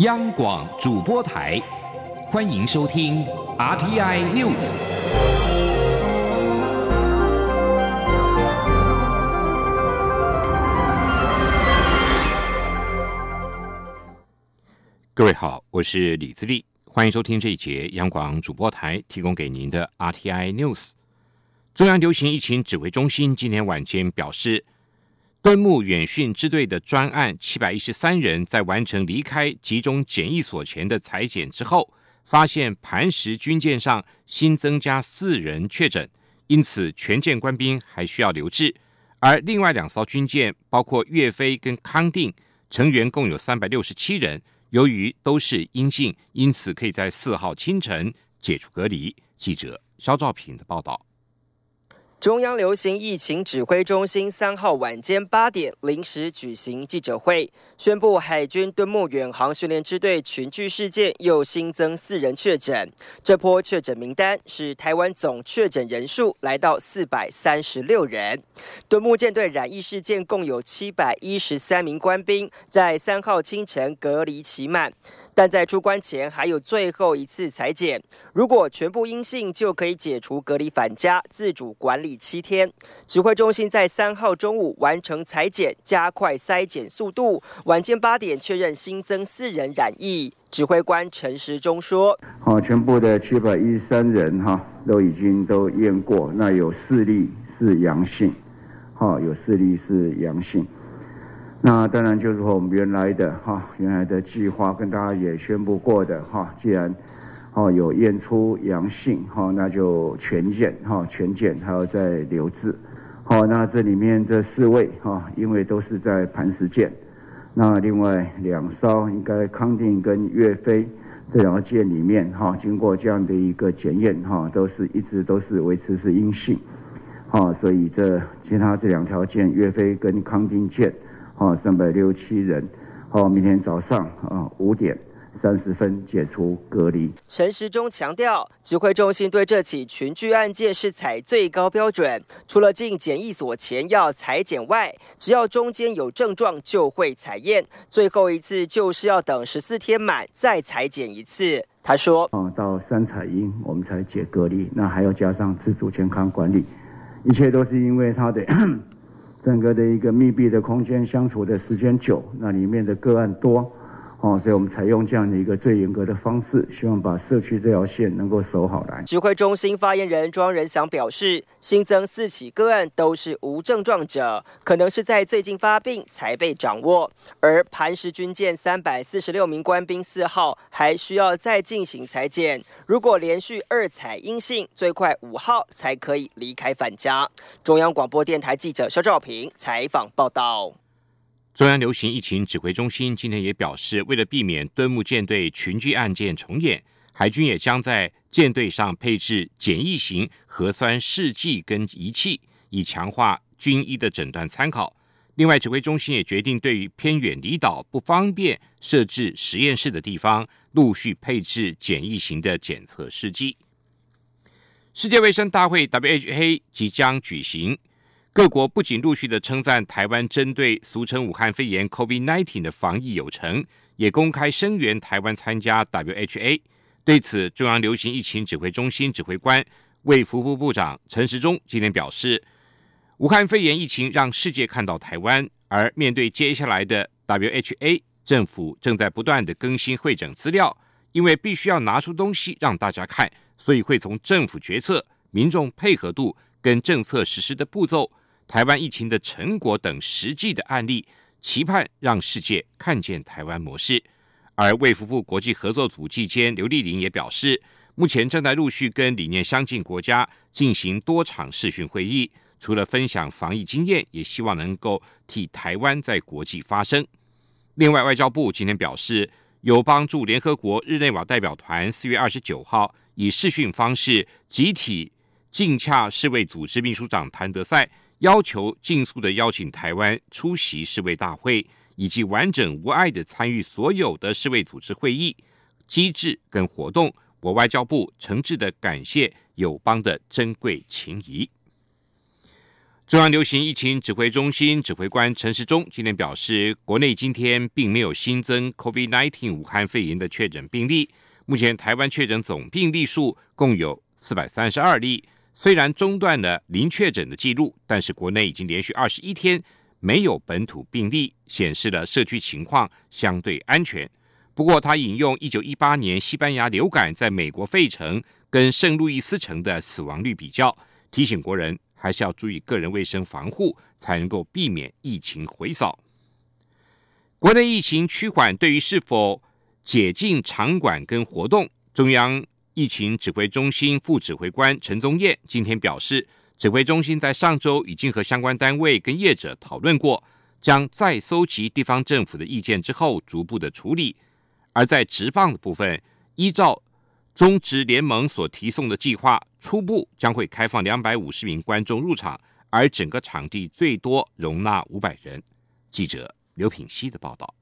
央广主播台，欢迎收听 RTI News。各位好，我是李自立，欢迎收听这一节央广主播台提供给您的 RTI News。中央流行疫情指挥中心今天晚间表示。敦睦远训支队的专案七百一十三人，在完成离开集中检疫所前的裁剪之后，发现磐石军舰上新增加四人确诊，因此全舰官兵还需要留置。而另外两艘军舰，包括岳飞跟康定，成员共有三百六十七人，由于都是阴性，因此可以在四号清晨解除隔离。记者肖兆平的报道。中央流行疫情指挥中心三号晚间八点临时举行记者会，宣布海军敦睦远航训练支队群聚事件又新增四人确诊。这波确诊名单使台湾总确诊人数来到四百三十六人。敦睦舰队染疫事件共有七百一十三名官兵在三号清晨隔离期满，但在出关前还有最后一次裁剪，如果全部阴性就可以解除隔离返家自主管理。七天，指挥中心在三号中午完成裁剪，加快筛检速度。晚间八点确认新增四人染疫。指挥官陈时中说：“好，全部的七百一十三人哈都已经都验过，那有四例是阳性，好，有四例是阳性。那当然就是说我们原来的哈原来的计划跟大家也宣布过的哈，既然。”哦，有验出阳性，哈，那就全检，哈，全检还要再留置，好，那这里面这四位，哈，因为都是在磐石舰，那另外两艘应该康定跟岳飞这两个舰里面，哈，经过这样的一个检验，哈，都是一直都是维持是阴性，好，所以这其他这两条舰，岳飞跟康定舰，哦，三百六十七人，好，明天早上啊五点。三十分解除隔离。陈时中强调，指挥中心对这起群聚案件是采最高标准，除了进检疫所前要裁剪外，只要中间有症状就会采验，最后一次就是要等十四天满再裁剪一次。他说：“哦，到三采阴我们才解隔离，那还要加上自主健康管理，一切都是因为他的 整个的一个密闭的空间相处的时间久，那里面的个案多。”哦，所以我们采用这样的一个最严格的方式，希望把社区这条线能够守好来。指挥中心发言人庄仁祥表示，新增四起个案都是无症状者，可能是在最近发病才被掌握。而磐石军舰三百四十六名官兵四号还需要再进行裁剪，如果连续二采阴性，最快五号才可以离开返家。中央广播电台记者肖兆平采访报道。中央流行疫情指挥中心今天也表示，为了避免敦睦舰队群聚案件重演，海军也将在舰队上配置简易型核酸试剂跟仪器，以强化军医的诊断参考。另外，指挥中心也决定，对于偏远离岛不方便设置实验室的地方，陆续配置简易型的检测试剂。世界卫生大会 （WHO） 即将举行。各国不仅陆续的称赞台湾针对俗称武汉肺炎 （COVID-19） 的防疫有成，也公开声援台湾参加 WHA。对此，中央流行疫情指挥中心指挥官卫福部部长陈时中今天表示，武汉肺炎疫情让世界看到台湾，而面对接下来的 WHA，政府正在不断的更新会诊资料，因为必须要拿出东西让大家看，所以会从政府决策、民众配合度跟政策实施的步骤。台湾疫情的成果等实际的案例，期盼让世界看见台湾模式。而卫福部国际合作组季监刘丽玲也表示，目前正在陆续跟理念相近国家进行多场视讯会议，除了分享防疫经验，也希望能够替台湾在国际发声。另外，外交部今天表示，有帮助联合国日内瓦代表团四月二十九号以视讯方式集体竞洽世卫组织秘书长谭德赛。要求尽速的邀请台湾出席世卫大会，以及完整无碍的参与所有的世卫组织会议机制跟活动。我外交部诚挚的感谢友邦的珍贵情谊。中央流行疫情指挥中心指挥官陈时中今天表示，国内今天并没有新增 COVID-19 武汉肺炎的确诊病例。目前台湾确诊总病例数共有四百三十二例，虽然中断了零确诊的记录，但是国内已经连续二十一天没有本土病例，显示了社区情况相对安全。不过，他引用一九一八年西班牙流感在美国费城跟圣路易斯城的死亡率比较，提醒国人。还是要注意个人卫生防护，才能够避免疫情回扫。国内疫情趋缓，对于是否解禁场馆跟活动，中央疫情指挥中心副指挥官陈宗彦今天表示，指挥中心在上周已经和相关单位跟业者讨论过，将再搜集地方政府的意见之后，逐步的处理。而在直棒的部分，依照。中职联盟所提送的计划，初步将会开放两百五十名观众入场，而整个场地最多容纳五百人。记者刘品希的报道。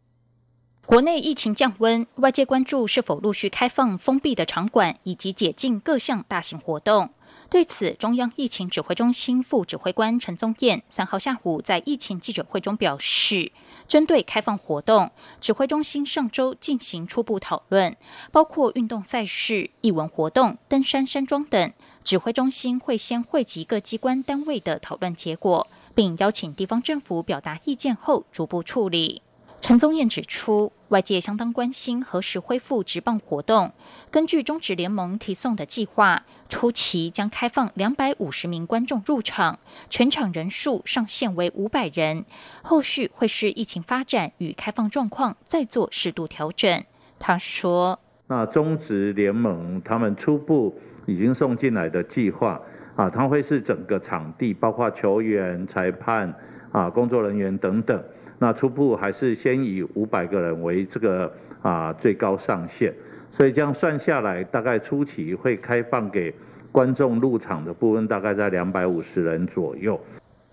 国内疫情降温，外界关注是否陆续开放封闭的场馆，以及解禁各项大型活动。对此，中央疫情指挥中心副指挥官陈宗彦三号下午在疫情记者会中表示，针对开放活动，指挥中心上周进行初步讨论，包括运动赛事、艺文活动、登山山庄等。指挥中心会先汇集各机关单位的讨论结果，并邀请地方政府表达意见后，逐步处理。陈宗彦指出，外界相当关心何时恢复直棒活动。根据中职联盟提送的计划，初期将开放两百五十名观众入场，全场人数上限为五百人。后续会视疫情发展与开放状况再做适度调整。他说：“那中职联盟他们初步已经送进来的计划啊，它会是整个场地，包括球员、裁判啊、工作人员等等。”那初步还是先以五百个人为这个啊最高上限，所以这样算下来，大概初期会开放给观众入场的部分，大概在两百五十人左右。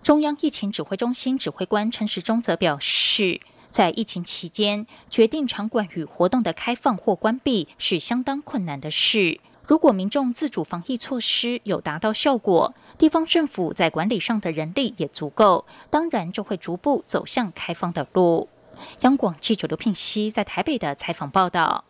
中央疫情指挥中心指挥官陈时中则表示，在疫情期间，决定场馆与活动的开放或关闭是相当困难的事。如果民众自主防疫措施有达到效果，地方政府在管理上的人力也足够，当然就会逐步走向开放的路。央广记者刘聘熙在台北的采访报道：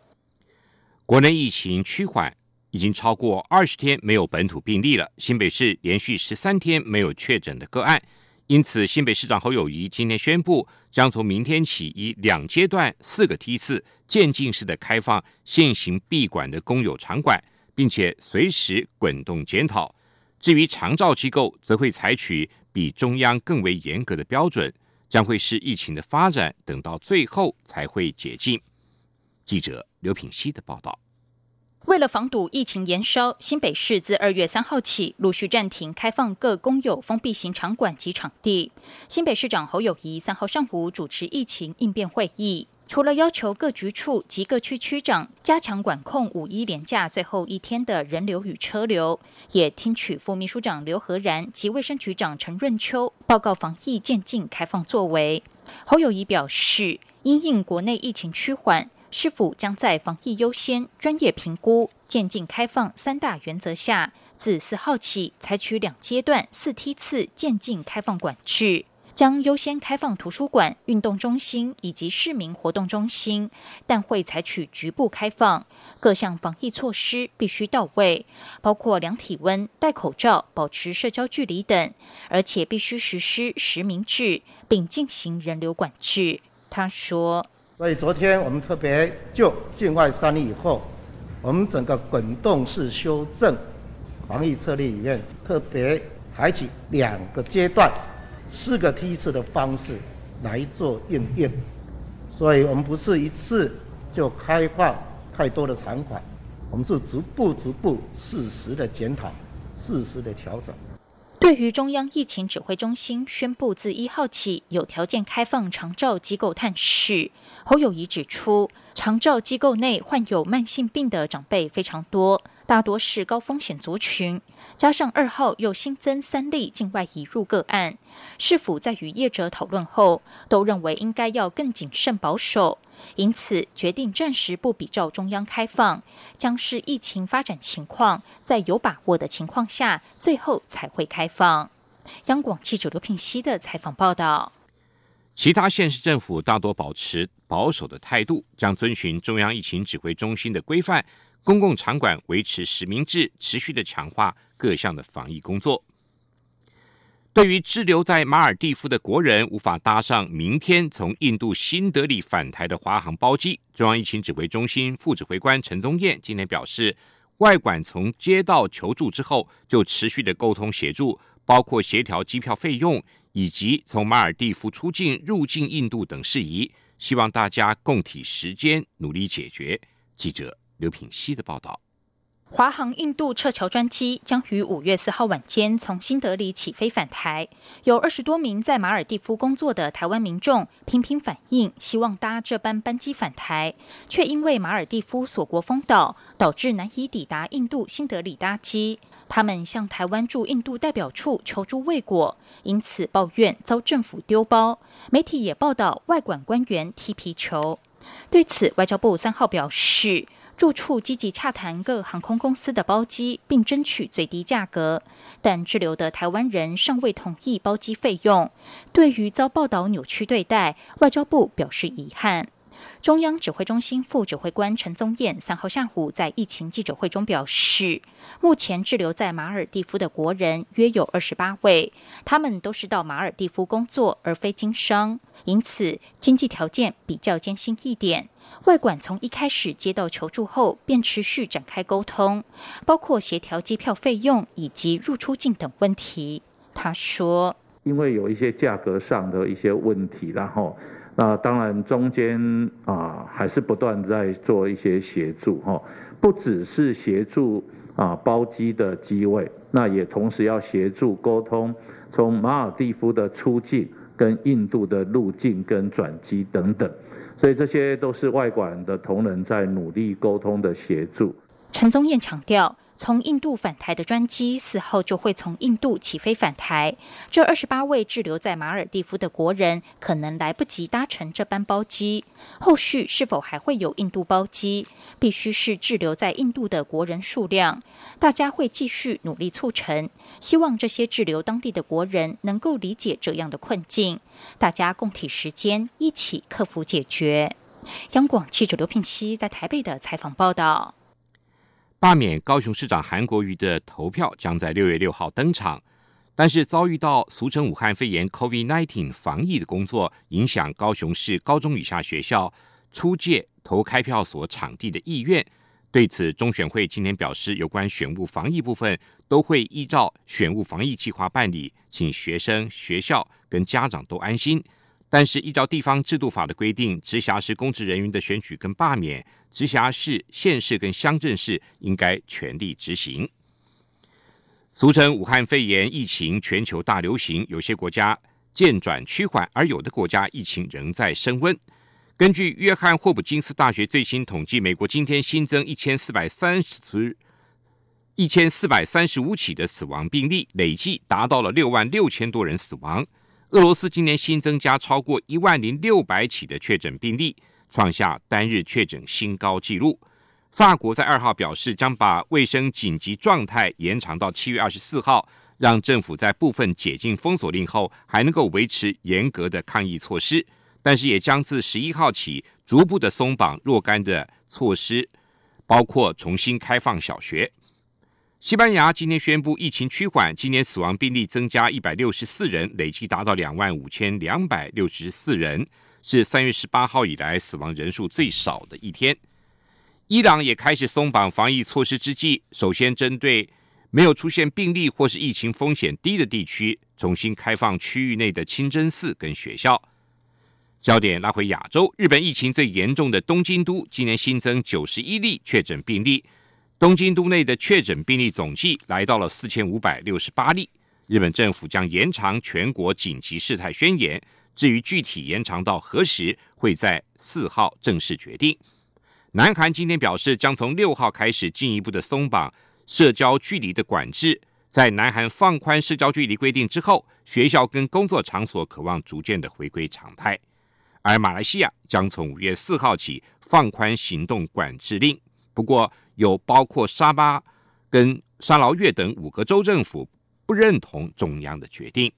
国内疫情趋缓，已经超过二十天没有本土病例了。新北市连续十三天没有确诊的个案，因此新北市长侯友谊今天宣布，将从明天起以两阶段、四个梯次渐进式的开放现行闭馆的公有场馆。并且随时滚动检讨。至于长照机构，则会采取比中央更为严格的标准，将会视疫情的发展，等到最后才会解禁。记者刘品希的报道。为了防堵疫情延烧，新北市自二月三号起陆续暂停开放各公有封闭型场馆及场地。新北市长侯友谊三号上午主持疫情应变会议。除了要求各局处及各区区长加强管控五一连假最后一天的人流与车流，也听取副秘书长刘和然及卫生局长陈润秋报告防疫渐进开放作为。侯友谊表示，因应国内疫情趋缓，是否将在防疫优先、专业评估、渐进开放三大原则下，自四号起采取两阶段、四梯次渐进开放管制。将优先开放图书馆、运动中心以及市民活动中心，但会采取局部开放。各项防疫措施必须到位，包括量体温、戴口罩、保持社交距离等，而且必须实施实名制，并进行人流管制。他说：“所以昨天我们特别就境外三例以后，我们整个滚动式修正防疫策略里面，特别采取两个阶段。”四个梯次的方式来做应验，所以我们不是一次就开放太多的场馆，我们是逐步逐步适时的检讨，适时的调整。对于中央疫情指挥中心宣布自一号起有条件开放长照机构探视，侯友谊指出，长照机构内患有慢性病的长辈非常多。大多是高风险族群，加上二号又新增三例境外移入个案，是否在与业者讨论后，都认为应该要更谨慎保守，因此决定暂时不比照中央开放，将是疫情发展情况在有把握的情况下，最后才会开放。央广记者刘品熙的采访报道。其他县市政府大多保持保守的态度，将遵循中央疫情指挥中心的规范，公共场馆维持实名制，持续的强化各项的防疫工作。对于滞留在马尔蒂夫的国人无法搭上明天从印度新德里返台的华航包机，中央疫情指挥中心副指挥官陈宗彦今天表示，外管从接到求助之后就持续的沟通协助，包括协调机票费用以及从马尔蒂夫出境入境印度等事宜，希望大家共体时间，努力解决。记者刘品希的报道。华航印度撤侨专机将于五月四号晚间从新德里起飞返台，有二十多名在马尔蒂夫工作的台湾民众频频反映，希望搭这班班机返台，却因为马尔蒂夫锁国封岛，导致难以抵达印度新德里搭机。他们向台湾驻印度代表处求助未果，因此抱怨遭政府丢包。媒体也报道外管官员踢皮球。对此，外交部三号表示。住处积极洽谈各航空公司的包机，并争取最低价格，但滞留的台湾人尚未同意包机费用。对于遭报道扭曲对待，外交部表示遗憾。中央指挥中心副指挥官陈宗彦三号下午在疫情记者会中表示，目前滞留在马尔蒂夫的国人约有二十八位，他们都是到马尔蒂夫工作而非经商，因此经济条件比较艰辛一点。外管从一开始接到求助后，便持续展开沟通，包括协调机票费用以及入出境等问题。他说：“因为有一些价格上的一些问题，然后。”那当然，中间啊还是不断在做一些协助哈，不只是协助啊包机的机位，那也同时要协助沟通从马尔蒂夫的出境跟印度的入境跟转机等等，所以这些都是外管的同仁在努力沟通的协助。陈宗彦强调。从印度返台的专机四号就会从印度起飞返台。这二十八位滞留在马尔蒂夫的国人可能来不及搭乘这班包机。后续是否还会有印度包机，必须是滞留在印度的国人数量。大家会继续努力促成，希望这些滞留当地的国人能够理解这样的困境，大家共体时间，一起克服解决。央广记者刘聘熙在台北的采访报道。罢免高雄市长韩国瑜的投票将在六月六号登场，但是遭遇到俗称武汉肺炎 （COVID-19） 防疫的工作影响，高雄市高中以下学校出借投开票所场地的意愿。对此，中选会今天表示，有关选务防疫部分都会依照选务防疫计划办理，请学生、学校跟家长都安心。但是，依照地方制度法的规定，直辖市公职人员的选举跟罢免，直辖市、县市跟乡镇市应该全力执行。俗称武汉肺炎疫情全球大流行，有些国家渐转趋缓，而有的国家疫情仍在升温。根据约翰霍普金斯大学最新统计，美国今天新增一千四百三十、一千四百三十五起的死亡病例，累计达到了六万六千多人死亡。俄罗斯今年新增加超过一万零六百起的确诊病例，创下单日确诊新高纪录。法国在二号表示，将把卫生紧急状态延长到七月二十四号，让政府在部分解禁封锁令后，还能够维持严格的抗疫措施。但是，也将自十一号起逐步的松绑若干的措施，包括重新开放小学。西班牙今天宣布疫情趋缓，今年死亡病例增加一百六十四人，累计达到两万五千两百六十四人，是三月十八号以来死亡人数最少的一天。伊朗也开始松绑防疫措施之际，首先针对没有出现病例或是疫情风险低的地区，重新开放区域内的清真寺跟学校。焦点拉回亚洲，日本疫情最严重的东京都今年新增九十一例确诊病例。东京都内的确诊病例总计来到了四千五百六十八例。日本政府将延长全国紧急事态宣言，至于具体延长到何时，会在四号正式决定。南韩今天表示，将从六号开始进一步的松绑社交距离的管制。在南韩放宽社交距离规定之后，学校跟工作场所渴望逐渐的回归常态。而马来西亚将从五月四号起放宽行动管制令。不过，有包括沙巴跟沙劳越等五个州政府不认同中央的决定。